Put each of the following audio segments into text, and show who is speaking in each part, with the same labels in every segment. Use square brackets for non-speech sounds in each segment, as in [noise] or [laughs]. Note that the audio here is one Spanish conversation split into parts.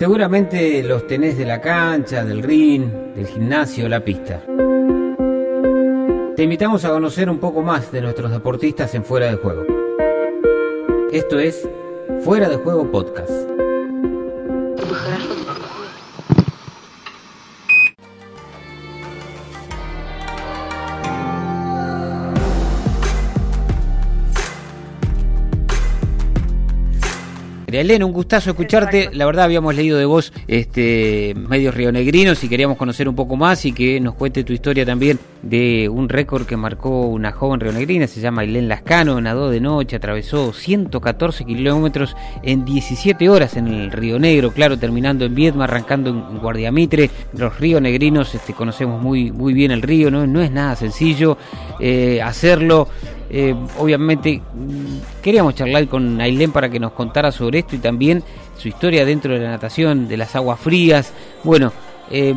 Speaker 1: Seguramente los tenés de la cancha, del ring, del gimnasio, la pista. Te invitamos a conocer un poco más de nuestros deportistas en Fuera de Juego. Esto es Fuera de Juego Podcast. Elena, un gustazo escucharte. La verdad habíamos leído de vos este medios rionegrinos y queríamos conocer un poco más y que nos cuente tu historia también de un récord que marcó una joven rionegrina, se llama Elena Lascano, nadó de noche, atravesó 114 kilómetros en 17 horas en el Río Negro, claro, terminando en Viedma, arrancando en Guardiamitre. Los rionegrinos este, conocemos muy, muy bien el río, no, no es nada sencillo eh, hacerlo. Eh, obviamente queríamos charlar con Ailén para que nos contara sobre esto y también su historia dentro de la natación, de las aguas frías. Bueno, eh,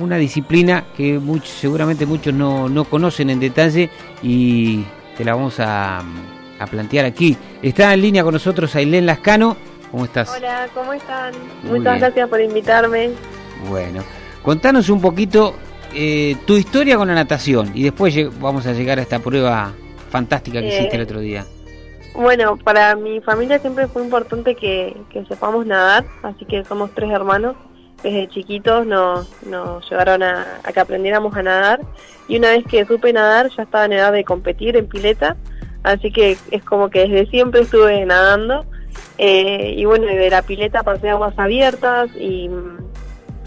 Speaker 1: una disciplina que seguramente muchos no, no, conocen en detalle y te la vamos a, a, plantear aquí. Está en línea con nosotros Ailén Lascano. ¿Cómo estás?
Speaker 2: Hola, ¿cómo están? Muchas gracias por invitarme.
Speaker 1: Bueno, contanos un poquito eh, tu historia con la natación y después vamos a llegar a esta prueba fantástica que hiciste el otro día.
Speaker 2: Bueno, para mi familia siempre fue importante que, sepamos nadar, así que somos tres hermanos. Desde chiquitos nos, nos llevaron a, que aprendiéramos a nadar y una vez que supe nadar ya estaba en edad de competir en pileta, así que es como que desde siempre estuve nadando eh, y bueno, de la pileta pasé a aguas abiertas y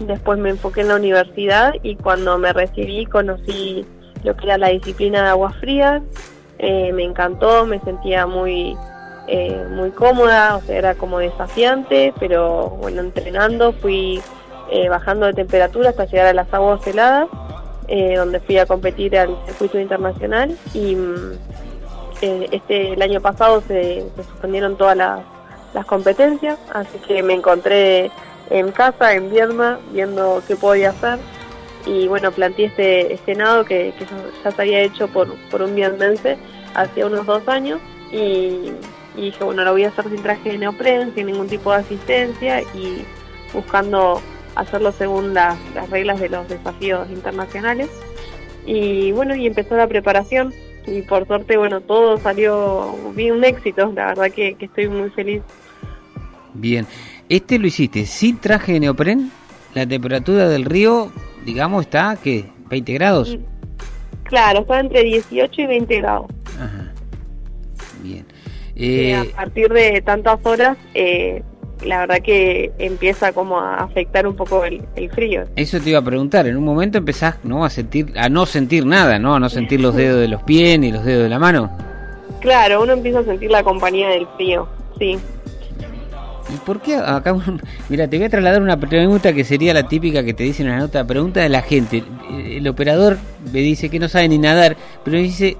Speaker 2: después me enfoqué en la universidad y cuando me recibí conocí lo que era la disciplina de aguas frías eh, me encantó, me sentía muy, eh, muy cómoda, o sea, era como desafiante, pero bueno, entrenando fui eh, bajando de temperatura hasta llegar a las aguas heladas, donde fui a competir al circuito internacional y mm, este el año pasado se, suspendieron todas las, competencias, así que me encontré en casa, en Viedma, viendo qué podía hacer y bueno, planteé este, este que, ya se había hecho por, por un vietmense hace unos dos años y, dije, bueno, lo voy a hacer sin traje de neopren, sin ningún tipo de asistencia y buscando hacerlo según las, reglas de los desafíos internacionales. Y bueno, y empezó la preparación y por suerte, bueno, todo salió bien, un éxito, la verdad que, estoy muy feliz.
Speaker 1: Bien, este lo hiciste sin traje de neopren, la temperatura del río, digamos, está, ¿qué? ¿20 grados?
Speaker 2: Claro, está entre 18 y 20 grados.
Speaker 1: Ajá. Bien.
Speaker 2: Eh, a partir de tantas horas, eh, la verdad que empieza como a afectar un poco el, frío.
Speaker 1: Eso te iba a preguntar, en un momento empezás ¿no? a sentir, a no sentir nada, ¿no? A no sentir los dedos de los pies ni los dedos de la mano.
Speaker 2: Claro, uno empieza a sentir la compañía del frío, sí.
Speaker 1: ¿Y por qué acá? [laughs] Mira, te voy a trasladar una pregunta que sería la típica que te dicen en la nota, pregunta de la gente. El operador me dice que no sabe ni nadar, pero me dice,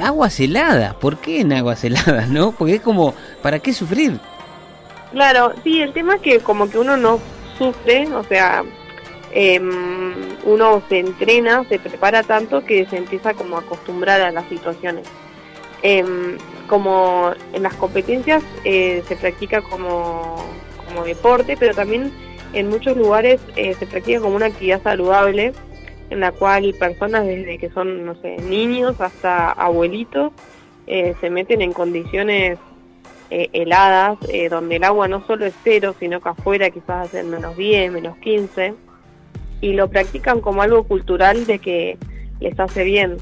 Speaker 1: aguas heladas, ¿por qué en aguas heladas, no? Porque es como, ¿para qué sufrir?
Speaker 2: Claro, sí, el tema es que como que uno no sufre, o sea, em, uno se entrena, se prepara tanto que se empieza como a acostumbrar a las situaciones. Em, como en las competencias eh, se practica como, como, deporte, pero también en muchos lugares eh, se practica como una actividad saludable en la cual personas desde que son, no sé, niños hasta abuelitos eh, se meten en condiciones heladas, donde el agua no solo es cero, sino que afuera quizás hacen menos 10, menos 15, y lo practican como algo cultural de que les hace bien.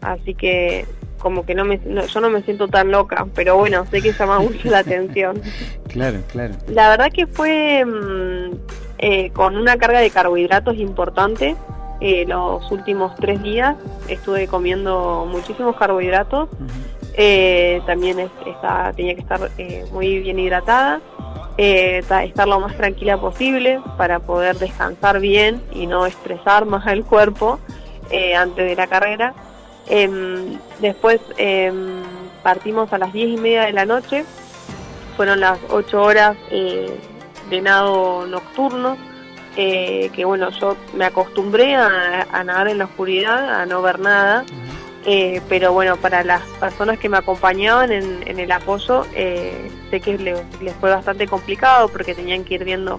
Speaker 2: así que como que no me, yo no me siento tan loca, pero bueno, sé que llama mucho la atención. [laughs]
Speaker 1: Claro, claro.
Speaker 2: La verdad que fue mm, eh, con una carga de carbohidratos importante. Eh, los últimos tres días estuve comiendo muchísimos carbohidratos. Eh, también está, tenía que estar muy bien hidratada, estar lo más tranquila posible para poder descansar bien y no estresar más al cuerpo antes de la carrera. Em, después em, partimos a las diez y media de la noche, fueron las ocho horas de nado nocturno, eh, que bueno, yo me acostumbré a, nadar en la oscuridad, a no ver nada, Eh, pero bueno, para las personas que me acompañaban en, el apoyo, eh, sé que les, fue bastante complicado porque tenían que ir viendo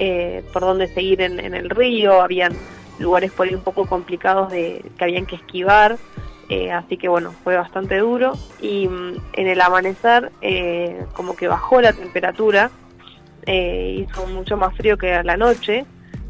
Speaker 2: eh, por dónde seguir en, el río, habían lugares por ahí un poco complicados de, que habían que esquivar, así que bueno, fue bastante duro. Y mm, en el amanecer, como que bajó la temperatura, hizo mucho más frío que a la noche,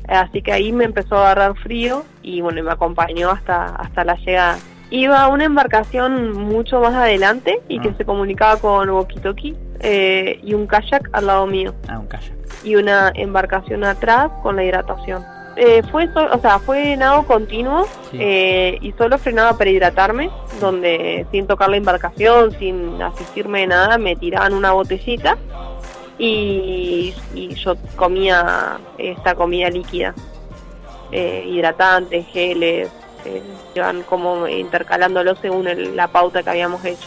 Speaker 2: así que ahí me empezó a agarrar frío y bueno, me acompañó hasta, hasta la llegada iba a una embarcación mucho más adelante y que ah. se comunicaba con Wokitoki eh, y un kayak al lado mío.
Speaker 1: Ah, un kayak.
Speaker 2: Y una embarcación atrás con la hidratación. Eh, fue, o sea, fue nado continuo eh, y solo frenaba para hidratarme, donde sin tocar la embarcación, sin asistirme de nada, me tiraban una botellita y, y yo comía esta comida líquida, eh, hidratantes, geles, se van como intercalándolo según la pauta que habíamos hecho.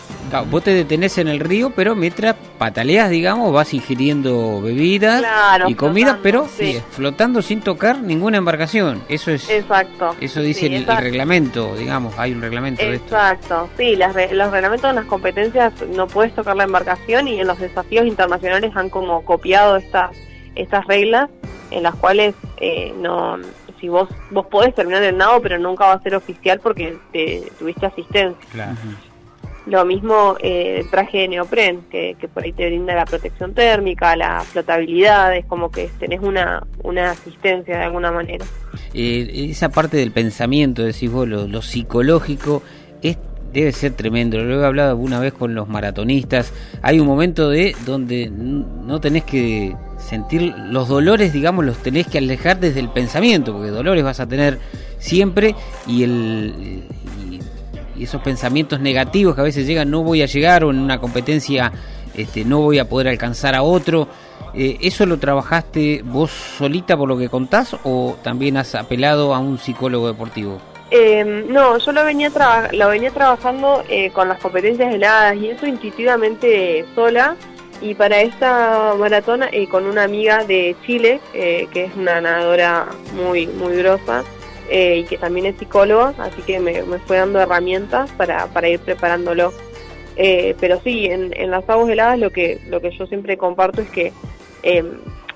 Speaker 1: vos te detenés en el río, pero mientras pataleas, digamos, vas ingiriendo bebidas y comida, pero flotando sin tocar ninguna embarcación. Eso es.
Speaker 2: Exacto.
Speaker 1: Eso dice el, reglamento, digamos, hay un reglamento
Speaker 2: de esto. Exacto, sí, los reglamentos de las competencias no puedes tocar la embarcación y en los desafíos internacionales han como copiado estas estas reglas en las cuales eh, no si vos vos podés terminar el nado, pero nunca va a ser oficial porque te, tuviste asistencia. Lo mismo eh, el traje de neopren, que, por ahí te brinda la protección térmica, la flotabilidad, es como que tenés una, una asistencia de alguna manera.
Speaker 1: Eh, esa parte del pensamiento, decís vos, lo, psicológico, es debe ser tremendo. Lo he hablado alguna vez con los maratonistas. Hay un momento de donde no tenés que sentir los dolores, digamos, los tenés que alejar desde el pensamiento, porque dolores vas a tener siempre y el y, esos pensamientos negativos que a veces llegan, no voy a llegar o en una competencia este, no voy a poder alcanzar a otro. Eh, ¿Eso lo trabajaste vos solita por lo que contás o también has apelado a un psicólogo deportivo?
Speaker 2: Em, no, yo lo venía, lo venía trabajando eh, con las competencias heladas y eso intuitivamente sola y para esta maratona eh, con una amiga de Chile, eh, que es una nadadora muy, muy grosa eh, y que también es psicóloga, así que me, fue dando herramientas para, para ir preparándolo. pero sí, en, en, las aguas heladas lo que, lo que yo siempre comparto es que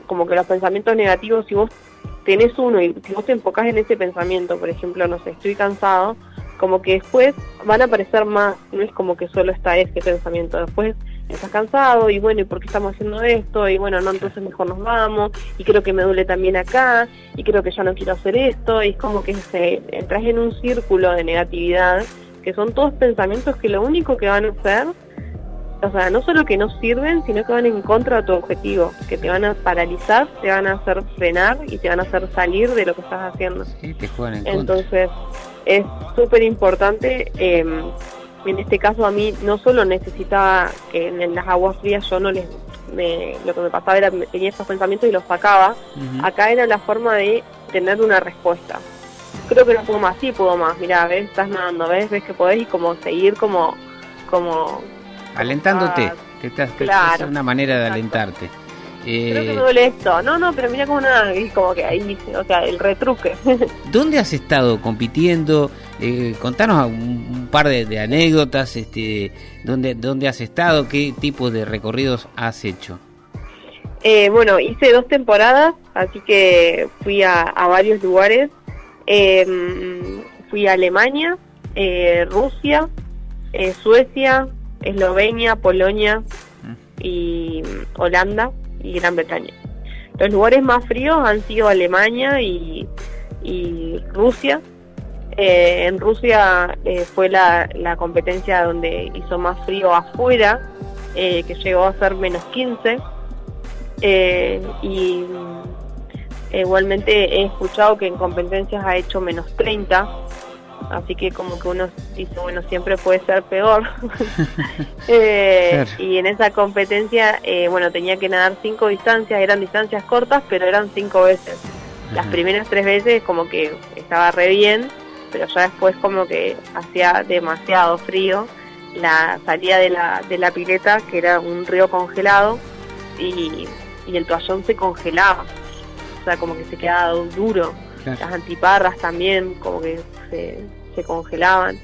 Speaker 2: como que los pensamientos negativos, si vos tenés uno y si vos te enfocás en ese pensamiento, por ejemplo, no sé, estoy cansado, como que después van a aparecer más, no es como que solo está ese pensamiento, después estás cansado y bueno, ¿y por qué estamos haciendo esto? Y bueno, no, entonces mejor nos vamos y creo que me duele también acá y creo que ya no quiero hacer esto y es como que se, entras en un círculo de negatividad que son todos pensamientos que lo único que van a hacer, o sea, no solo que no sirven, sino que van en contra de tu objetivo, que te van a paralizar, te van a hacer frenar y te van a hacer salir de lo que estás haciendo. Entonces, es súper importante eh, en este caso a mí no solo necesitaba que en las aguas frías yo no les lo que me pasaba era tenía esos pensamientos y los sacaba acá era la forma de tener una respuesta. Creo que no puedo más sí puedo más. Mira ves estás nadando ves ves que podés y como seguir como como
Speaker 1: alentándote que estás claro, es una manera de alentarte.
Speaker 2: Creo que me duele esto. No, no, pero mira como nada, como que ahí, o sea, el retruque. [laughs]
Speaker 1: ¿Dónde has estado compitiendo? Eh, contanos un, par de, anécdotas, este, ¿dónde, ¿dónde has estado? ¿Qué tipo de recorridos has hecho?
Speaker 2: Eh, bueno, hice dos temporadas, así que fui a, varios lugares. Em, fui a Alemania, eh, Rusia, Suecia, Eslovenia, Polonia mm. y Holanda y Gran Bretaña. Los lugares más fríos han sido Alemania y, Rusia. Eh, en Rusia eh, fue la, competencia donde hizo más frío afuera, eh, que llegó a ser menos 15. y igualmente he escuchado que en competencias ha hecho menos 30 así que como que uno dice, bueno, siempre puede ser peor. [laughs] [laughs] Y en esa competencia, bueno, tenía que nadar cinco distancias, eran distancias cortas, pero eran cinco veces. Las primeras tres veces como que estaba re bien, pero ya después como que hacía demasiado frío. La salida de la, de la pileta, que era un río congelado, y, y el toallón se congelaba. O sea, como que se quedaba duro. Las antiparras también, como que se, se congelaban.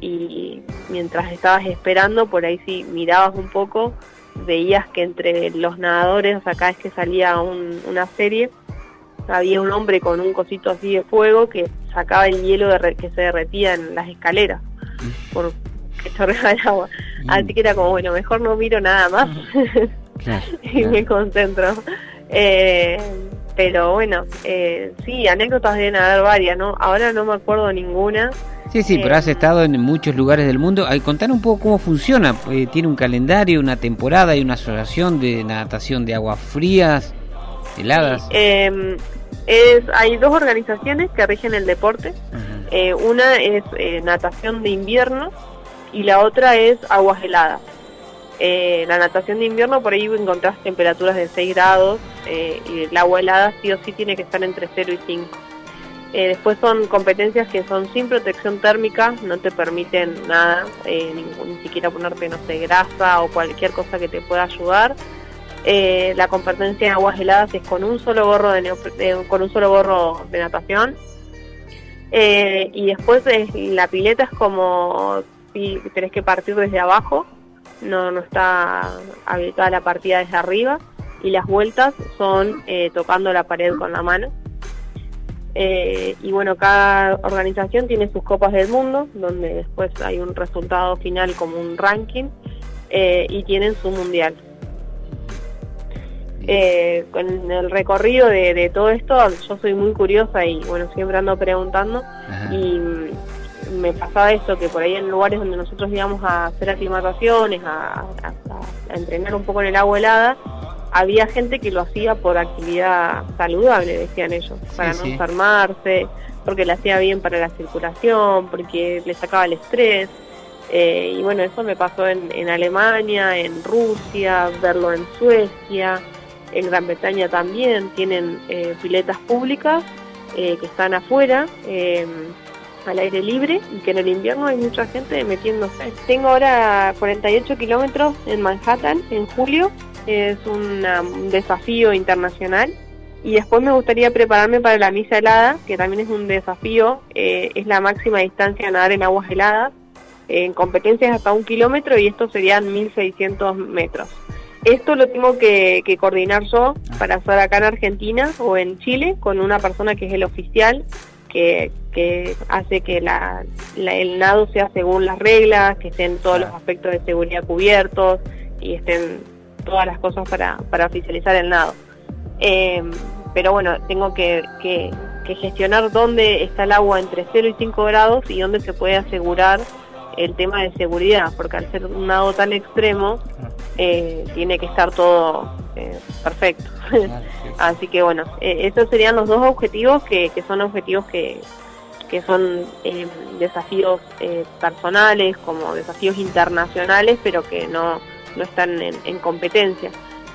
Speaker 2: y mientras estabas esperando, por ahí sí mirabas un poco, veías que entre los nadadores, o sea, cada vez que salía una serie, había un hombre con un cosito así de fuego que sacaba el hielo de que se derretía en las escaleras por que chorreaba el agua. Mm. Así que era como, bueno, mejor no miro nada más [laughs] y me concentro. Eh, pero bueno, eh, sí, anécdotas deben haber varias, ¿no? Ahora no me acuerdo ninguna.
Speaker 1: Sí, sí, pero has eh, estado en muchos lugares del mundo. Ay, contar un poco cómo funciona. Eh, ¿Tiene un calendario, una temporada y una asociación de natación de aguas frías, heladas?
Speaker 2: Em, es, hay dos organizaciones que rigen el deporte. una es natación de invierno y la otra es aguas heladas. Eh, la natación de invierno por ahí encontrás temperaturas de 6 grados eh, y el agua helada sí o sí tiene que estar entre 0 y 5. Eh, después son competencias que son sin protección térmica, no te permiten nada, ni, siquiera ponerte, no sé, grasa o cualquier cosa que te pueda ayudar. La competencia de aguas heladas es con un solo gorro de, con un solo gorro de natación. y después la pileta es como si tenés que partir desde abajo, no, no está habilitada la partida desde arriba y las vueltas son eh, tocando la pared con la mano. Eh, y bueno, cada organización tiene sus copas del mundo, donde después hay un resultado final como un ranking, eh, y tienen su mundial. Con el recorrido de, todo esto, yo soy muy curiosa y bueno, siempre ando preguntando. Y me pasaba esto, que por ahí en lugares donde nosotros íbamos a hacer aclimataciones, a, entrenar un poco en el agua helada, había gente que lo hacía por actividad saludable, decían ellos, para no enfermarse, porque le hacía bien para la circulación, porque le sacaba el estrés. Eh, y bueno, eso me pasó en, en Alemania, en Rusia, verlo en Suecia, en Gran Bretaña también, tienen eh, piletas públicas eh, que están afuera al aire libre y que en el invierno hay mucha gente metiéndose. Tengo ahora 48 kilómetros en Manhattan en julio, es un desafío internacional. Y después me gustaría prepararme para la misa helada, que también es un desafío, eh, es la máxima distancia a nadar en aguas heladas, en competencias hasta un kilómetro y esto serían 1600 metros. Esto lo tengo que, que, coordinar yo para hacer acá en Argentina o en Chile con una persona que es el oficial que, hace que la, el nado sea según las reglas, que estén todos los aspectos de seguridad cubiertos y estén todas las cosas para, para oficializar el nado. Em, pero bueno, tengo que, que, gestionar dónde está el agua entre 0 y 5 grados y dónde se puede asegurar el tema de seguridad, porque al ser un nado tan extremo, eh, tiene que estar todo eh, perfecto. [laughs] Así que bueno, eh, esos serían los dos objetivos que, que son objetivos que, que son eh, desafíos eh, personales como desafíos internacionales, pero que no, no están en, competencia.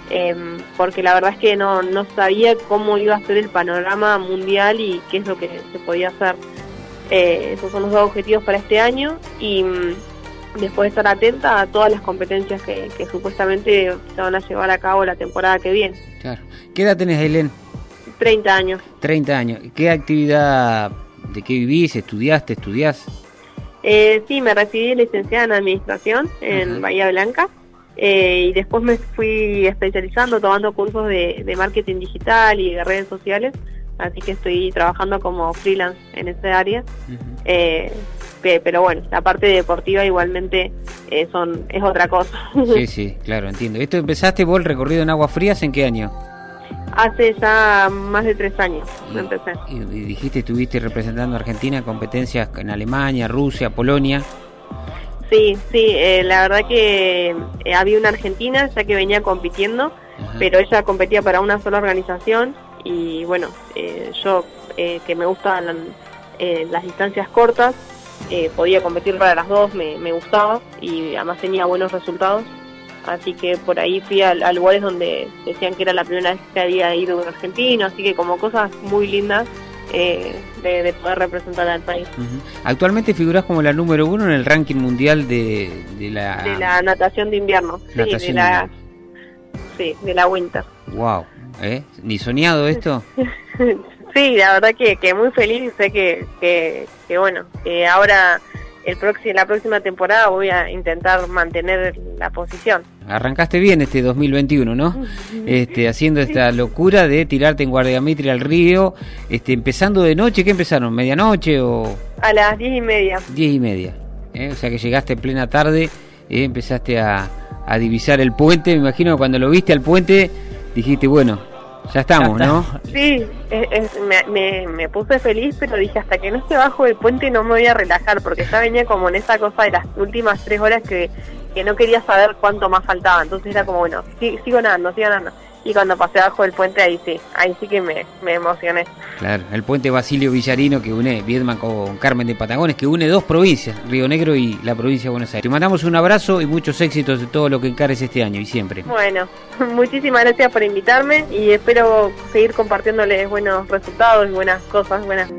Speaker 2: Em, porque la verdad es que no, no sabía cómo iba a ser el panorama mundial y qué es lo que se podía hacer. Esos son los dos objetivos para este año y mm, después estar atenta a todas las competencias que, que supuestamente se van a llevar a cabo la temporada que viene.
Speaker 1: Claro. ¿Qué edad tenés, Helen?
Speaker 2: 30 años.
Speaker 1: 30 años. ¿Qué actividad, de qué vivís, estudiaste, estudiás?
Speaker 2: Eh, sí, me recibí licenciada en Administración en Bahía Blanca eh, y después me fui especializando, tomando cursos de, marketing digital y de redes sociales, así que estoy trabajando como freelance en ese área. eh, pero bueno, la parte deportiva igualmente eh, son es otra cosa. [laughs]
Speaker 1: Sí, sí, claro, entiendo. ¿Esto empezaste vos el recorrido en Aguas Frías en qué año?
Speaker 2: Hace ya más de tres años
Speaker 1: y,
Speaker 2: empecé.
Speaker 1: Y, dijiste, estuviste representando a Argentina en competencias en Alemania, Rusia, Polonia.
Speaker 2: Sí, sí, eh, la verdad que eh, había una argentina ya que venía compitiendo, pero ella competía para una sola organización y bueno, yo que me gustan las distancias cortas, eh, podía competir para las dos, me, gustaba y además tenía buenos resultados. Así que por ahí fui a, lugares donde decían que era la primera vez que había ido un argentino, así que como cosas muy lindas eh, de, poder representar al país.
Speaker 1: Actualmente figuras como la número uno en el ranking mundial de, la...
Speaker 2: De la natación de invierno. sí, de la, sí, de la winter.
Speaker 1: Wow, ¿eh? ¿Ni soñado esto? [laughs]
Speaker 2: Sí, la verdad que, que muy feliz, sé que, que, bueno, que ahora el próximo, la próxima temporada voy a intentar mantener la posición.
Speaker 1: Arrancaste bien este 2021, ¿no? [laughs] Este, haciendo esta locura de tirarte en guardiamitri al río, este, empezando de noche, ¿qué empezaron? ¿Medianoche o...?
Speaker 2: A las diez y media.
Speaker 1: Diez y media, ¿eh? o sea que llegaste en plena tarde, eh, empezaste a, a divisar el puente, me imagino que cuando lo viste al puente dijiste, bueno, ya estamos, ¿no? [laughs]
Speaker 2: Sí, me, me, puse feliz, pero dije, hasta que no esté bajo el puente no me voy a relajar, porque ya venía como en esa cosa de las últimas tres horas que, que no quería saber cuánto más faltaba. Entonces era como, bueno, sigo nadando, sigo nadando y cuando pasé abajo del puente ahí sí, ahí sí que me, me emocioné.
Speaker 1: Claro, el puente Basilio Villarino que une Viedma con Carmen de Patagones, que une dos provincias, Río Negro y la provincia de Buenos Aires. Te mandamos un abrazo y muchos éxitos de todo lo que encares este año y siempre.
Speaker 2: Bueno, [laughs] muchísimas gracias por invitarme y espero seguir compartiéndoles buenos resultados y buenas cosas, buenas